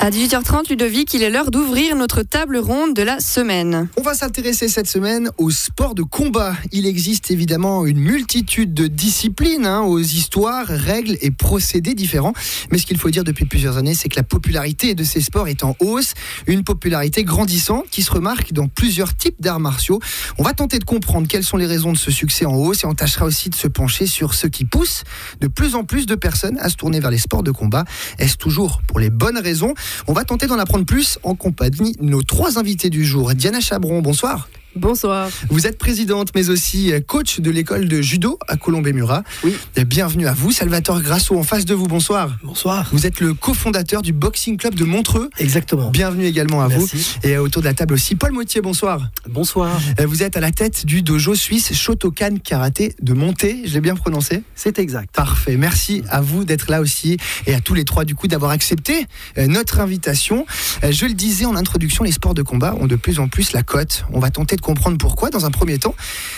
À 18h30, Ludovic, il est l'heure d'ouvrir notre table ronde de la semaine. On va s'intéresser cette semaine au sport de combat. Il existe évidemment une multitude de disciplines, hein, aux histoires, règles et procédés différents. Mais ce qu'il faut dire depuis plusieurs années, c'est que la popularité de ces sports est en hausse. Une popularité grandissante qui se remarque dans plusieurs types d'arts martiaux. On va tenter de comprendre quelles sont les raisons de ce succès en hausse et on tâchera aussi de se pencher sur ce qui pousse de plus en plus de personnes à se tourner vers les sports de combat. Est-ce toujours pour les bonnes raisons on va tenter d'en apprendre plus en compagnie de nos trois invités du jour. Diana Chabron, bonsoir. Bonsoir. Vous êtes présidente, mais aussi coach de l'école de judo à Colombey-Murat. Oui. Bienvenue à vous, Salvatore Grasso, en face de vous. Bonsoir. Bonsoir. Vous êtes le cofondateur du Boxing Club de Montreux. Exactement. Bienvenue également à Merci. vous. Et autour de la table aussi, Paul Motier, bonsoir. Bonsoir. Vous êtes à la tête du dojo suisse Shotokan Karaté de Monté. Je l'ai bien prononcé C'est exact. Parfait. Merci à vous d'être là aussi et à tous les trois du coup d'avoir accepté euh, notre invitation. Euh, Je le disais en introduction, les sports de combat ont de plus en plus la cote. On va tenter de comprendre pourquoi dans un premier temps.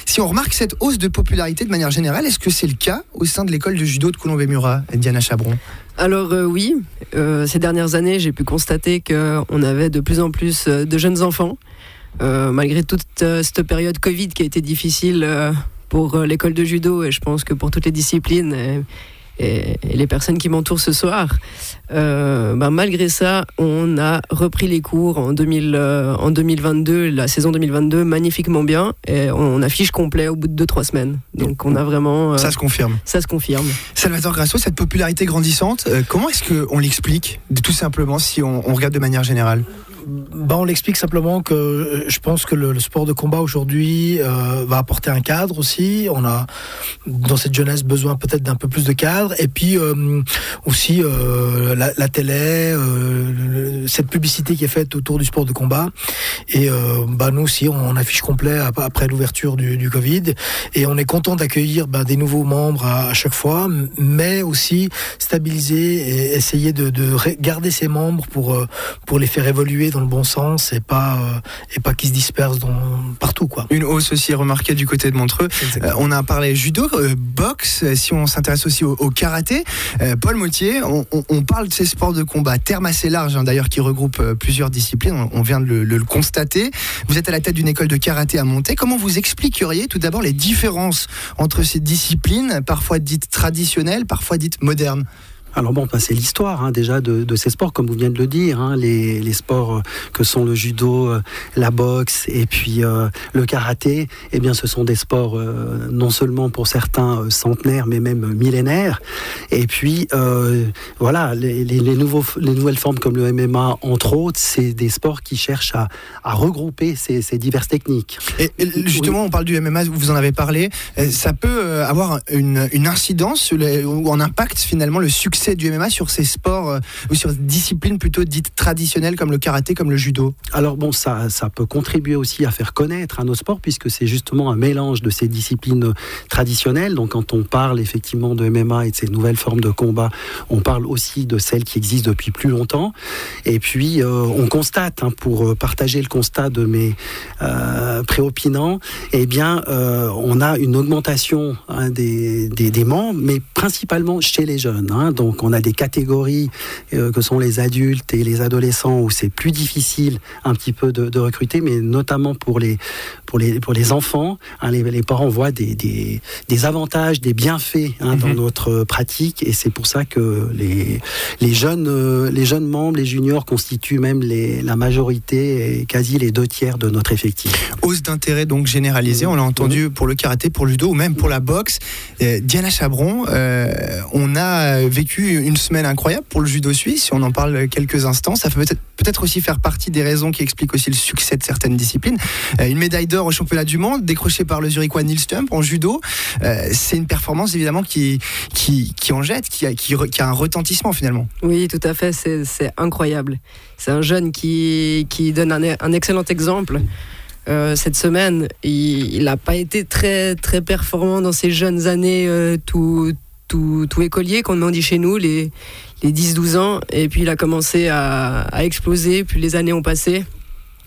Si on remarque cette hausse de popularité de manière générale, est-ce que c'est le cas au sein de l'école de judo de Colombey-Murat, Diana Chabron? Alors euh, oui, euh, ces dernières années, j'ai pu constater qu'on avait de plus en plus euh, de jeunes enfants, malgré toute cette période Covid qui a été difficile pour l'école de judo et je pense que pour toutes les disciplines. Et- et les personnes qui m'entourent ce soir. Euh, ben, malgré ça, on a repris les cours en, 2000, euh, en 2022, la saison 2022, magnifiquement bien. Et on affiche complet au bout de 2-3 semaines. Donc on a vraiment... euh, Ça se confirme. ça se confirme. Salvatore Grasso, cette popularité grandissante, euh, comment est-ce qu'on l'explique Tout simplement si on, on regarde de manière générale? Bah, on l'explique simplement que euh, je pense que le, sport de combat aujourd'hui euh, va apporter un cadre aussi. On a dans cette jeunesse besoin peut-être d'un peu plus de cadre. Et puis euh, aussi la, télé, cette publicité qui est faite autour du sport de combat. Et bah, nous aussi, on, affiche complet ap- après l'ouverture du, Covid. Et on est content d'accueillir bah, des nouveaux membres à, chaque fois, mais aussi stabiliser et essayer de, de garder ces membres pour, pour les faire évoluer dans le bon sens et pas, euh, et pas qu'ils se dispersent dans, partout. Quoi. Une hausse aussi remarquée du côté de Montreux. Euh, on a parlé judo, euh, boxe, si on s'intéresse aussi au, au karaté. Paul Motier, on, on- on parle de ces sports de combat, terme assez large hein, d'ailleurs qui regroupe plusieurs disciplines, on, on vient de le, le- le constater. Vous êtes à la tête d'une école de karaté à Monté. Comment vous expliqueriez tout d'abord les différences entre ces disciplines, parfois dites traditionnelles, parfois dites modernes? Alors bon, c'est l'histoire hein, déjà de, de ces sports, comme vous venez de le dire, hein, les, les sports euh, que sont le judo, euh, la boxe et puis euh, le karaté. Eh bien, ce sont des sports euh, non seulement pour certains centenaires, mais même millénaires. Et puis euh, voilà, les, les, les nouveaux, les nouvelles formes comme le MMA, entre autres, c'est des sports qui cherchent à, à regrouper ces, ces diverses techniques. Et et justement, on parle du MMA, vous en avez parlé. Ça peut avoir une, une incidence ou un impact finalement le succès du MMA sur ces sports euh, ou sur disciplines plutôt dites traditionnelles comme le karaté, comme le judo. Alors bon, ça, ça peut contribuer aussi à faire connaître un autre sport puisque c'est justement un mélange de ces disciplines traditionnelles. Donc quand on parle effectivement de MMA et de ces nouvelles formes de combat, on parle aussi de celles qui existent depuis plus longtemps. Et puis euh, on constate, hein, pour euh, partager le constat de mes préopinants, eh bien on a une augmentation hein, des, des, membres, mais principalement chez les jeunes. hein. Donc on a des catégories euh, que sont les adultes et les adolescents où c'est plus difficile un petit peu de, de recruter, mais notamment pour les, pour les, pour les enfants. hein, les, les parents voient des, des, des avantages, des bienfaits hein, dans Mhm. notre pratique et c'est pour ça que les, les, jeunes, euh, les jeunes membres, les juniors constituent même les, la majorité et quasi les deux tiers de notre effectif. Hausse d'intérêt donc généralisée, on l'a entendu pour le karaté, pour le judo ou même pour la boxe. Euh, Diana Chabron, euh, on a vécu une semaine incroyable pour le judo suisse, on en parle quelques instants. Ça peut peut-être aussi faire partie des raisons qui expliquent aussi le succès de certaines disciplines. Euh, une médaille d'or au championnat du monde décrochée par le Zurichois Neil Stump en judo. Euh, c'est une performance évidemment qui, qui, en jette, qui a, qui, a un retentissement finalement. Oui, tout à fait, c'est incroyable. C'est un jeune qui, qui donne un, excellent exemple. Euh, cette semaine, il n'a pas été très, très performant dans ses jeunes années, tout, tout, tout écolier, comme on dit chez nous, les, les 10-12 ans. Et puis il a commencé à, à exploser, puis les années ont passé.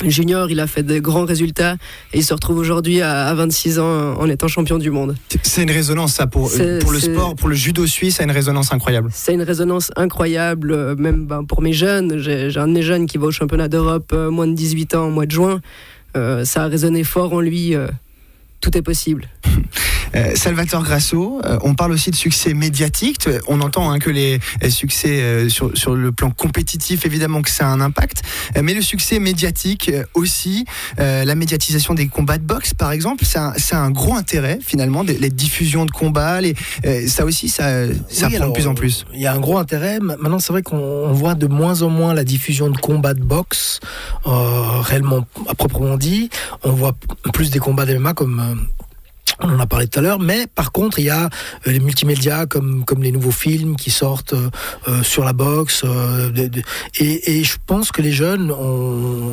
junior, il a fait de grands résultats et il se retrouve aujourd'hui à, 26 ans en étant champion du monde. C'est une résonance ça pour, pour le sport, pour le judo suisse, a une résonance incroyable. C'est une résonance incroyable, euh, même ben, pour mes jeunes. J'ai un de mes jeunes qui va au championnat d'Europe euh, moins de 18 ans au mois de juin. Euh, ça a résonné fort en lui. tout est possible. Euh, Salvatore Grasso, euh, on parle aussi de succès médiatique. On entend hein, que les succès euh, sur, sur, le plan compétitif, évidemment que ça a un impact, mais le succès médiatique aussi, la médiatisation des combats de boxe, par exemple, ça, a un gros intérêt finalement, les diffusions de combats, les, ça aussi, ça, ça prend de plus en plus. Il y a un gros intérêt. Maintenant, c'est vrai qu'on voit de moins en moins la diffusion de combats de boxe, réellement à proprement dit. On voit plus des combats d'MMA comme on en a parlé tout à l'heure, mais par contre, il y a euh, les multimédias comme, comme les nouveaux films qui sortent euh, euh, sur la boxe. et, et, je pense que les jeunes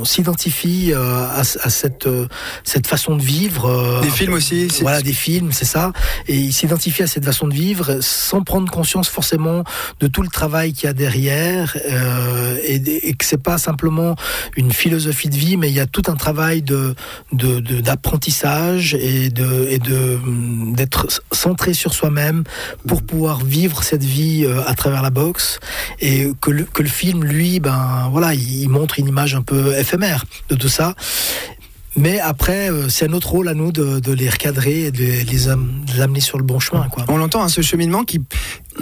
s'identifient à, à, cette, cette façon de vivre. Des films aussi Voilà, des films, c'est ça. Et ils s'identifient à cette façon de vivre sans prendre conscience forcément de tout le travail qu'il y a derrière et, et, que c'est pas simplement une philosophie de vie, mais il y a tout un travail de d'apprentissage et de, et de d'être centré sur soi-même pour pouvoir vivre cette vie euh, à travers la boxe et que le, que le film lui ben voilà il montre une image un peu éphémère de tout ça mais après, euh, c'est notre rôle à nous de, les recadrer et de les, les, amener sur le bon chemin. Quoi. On l'entend, hein, ce cheminement qui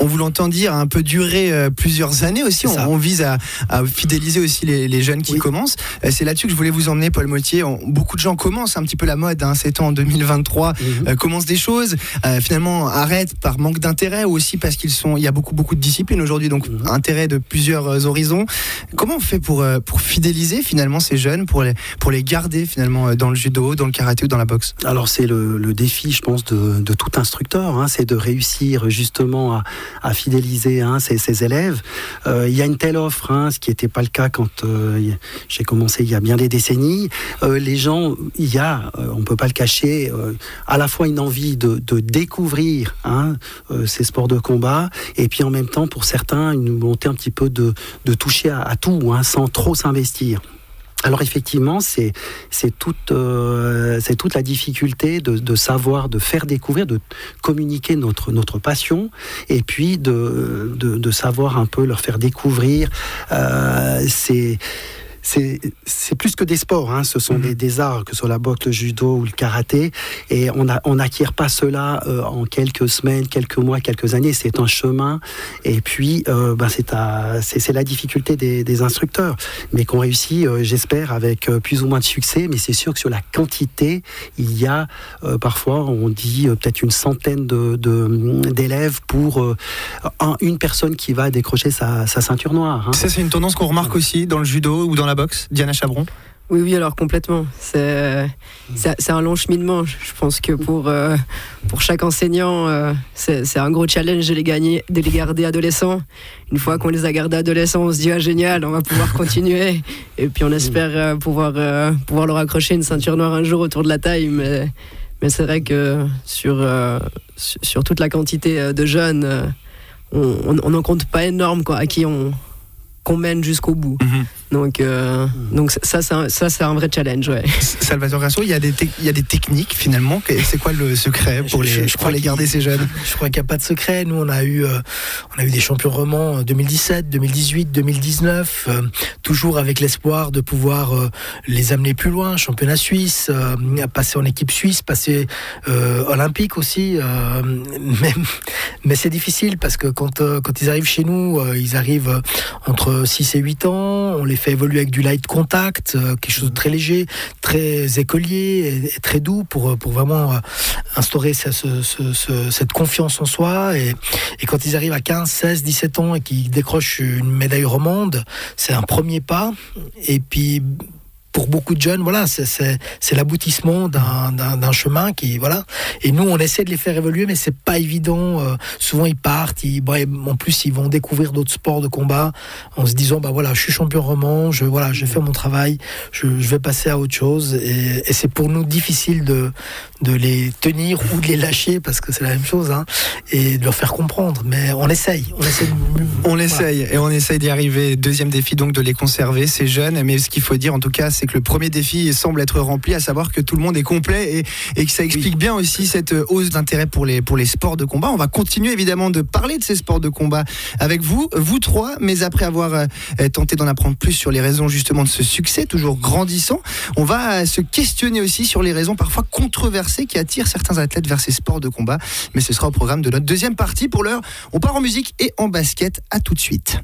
on vous l'entend dire, a un peu duré euh, plusieurs années aussi. On, vise à, fidéliser aussi les, jeunes qui commencent. Euh, c'est là-dessus que je voulais vous emmener, Paul Motier. beaucoup de gens commencent un petit peu la mode, hein, c'est en 2023, mhm. euh, commencent des choses, finalement arrêtent par manque d'intérêt ou aussi parce qu'ils sont, il y a beaucoup beaucoup de disciplines aujourd'hui, donc mhm. intérêt de plusieurs horizons. Comment on fait pour pour fidéliser finalement ces jeunes, pour les pour les garder finalement dans le judo, dans le karaté ou dans la boxe? Alors c'est le, défi, je pense, de, tout instructeur, hein, c'est de réussir justement à à fidéliser hein, ses, élèves. Euh, il y a une telle offre, hein, ce qui n'était pas le cas quand euh, j'ai commencé il y a bien des décennies. Euh, les gens, il y a, on peut pas le cacher, à la fois une envie de, découvrir hein, ces sports de combat, et puis en même temps, pour certains, une volonté un petit peu de, toucher à, à tout, sans trop s'investir. Alors effectivement, c'est toute euh, toute la difficulté de, de, savoir, de faire découvrir, de communiquer notre notre passion, et puis de de, de savoir un peu leur faire découvrir. Euh, c'est c'est plus que des sports, hein. ce sont mhm. des, arts, que ce soit la boxe, le judo ou le karaté, et on n'acquiert pas cela euh, en quelques semaines, quelques mois, quelques années, c'est un chemin, et puis euh, ben c'est la difficulté des, instructeurs, mais qu'on réussit, euh, j'espère, avec plus ou moins de succès, mais c'est sûr que sur la quantité, il y a parfois, on dit peut-être une centaine d'élèves de, pour une personne qui va décrocher sa, ceinture noire. Hein. Ça, c'est une tendance qu'on remarque aussi dans le judo ou dans la boxe, Diana Chabron oui, oui, alors complètement. C'est un long cheminement. Je pense que pour, euh, pour chaque enseignant, euh, c'est un gros challenge de les, gagner, de les garder adolescents. Une fois qu'on les a gardés adolescents, on se dit ah, génial, on va pouvoir continuer. Et puis on espère euh, pouvoir, pouvoir leur accrocher une ceinture noire un jour autour de la taille. Mais, mais c'est vrai que sur, sur toute la quantité de jeunes, on n'en compte pas énorme quoi, à qui on, qu'on mène jusqu'au bout. Mhm. Donc, euh, donc ça, c'est un, ça, c'est un vrai challenge. Ouais. Salvatore Grasso, il y, a des il y a des techniques finalement. C'est quoi le secret pour les, je, les garder ces jeunes? Je crois qu'il n'y a pas de secret. Nous, on a eu, euh, on a eu des champions romans 2017, 2018, 2019, toujours avec l'espoir de pouvoir euh, les amener plus loin. Championnat suisse, passer en équipe suisse, passer olympique aussi. mais mais c'est difficile parce que quand, quand ils arrivent chez nous, ils arrivent entre 6 et 8 ans. On les fait évoluer avec du light contact, euh, quelque chose de très léger, très écolier et, très doux pour, pour vraiment euh, instaurer cette confiance en soi. Et, et, quand ils arrivent à 15, 16, 17 ans et qu'ils décrochent une médaille romande, c'est un premier pas. Et puis pour beaucoup de jeunes, voilà, c'est l'aboutissement d'un chemin qui, voilà. Et nous, on essaie de les faire évoluer, mais c'est pas évident. Euh, souvent, ils partent, ils, en plus, ils vont découvrir d'autres sports de combat en se disant, bah voilà, je suis champion roman, je, voilà, j'ai fait mon travail, je, vais passer à autre chose. Et, c'est pour nous difficile de, de les tenir ou de les lâcher parce que c'est la même chose, hein, et de leur faire comprendre. Mais on essaye, on essaye. On essaye et on essaye d'y arriver. Deuxième défi donc de les conserver, ces jeunes. Mais ce qu'il faut dire en tout cas, c'est que le premier défi semble être rempli, à savoir que tout le monde est complet et, et que ça explique bien aussi cette hausse d'intérêt pour les, pour les sports de combat. On va continuer évidemment de parler de ces sports de combat avec vous, vous trois, mais après avoir euh, tenté d'en apprendre plus sur les raisons justement de ce succès toujours grandissant, on va se questionner aussi sur les raisons parfois controversées qui attirent certains athlètes vers ces sports de combat. Mais ce sera au programme de notre deuxième partie. Pour l'heure, on part en musique et en basket. À tout de suite.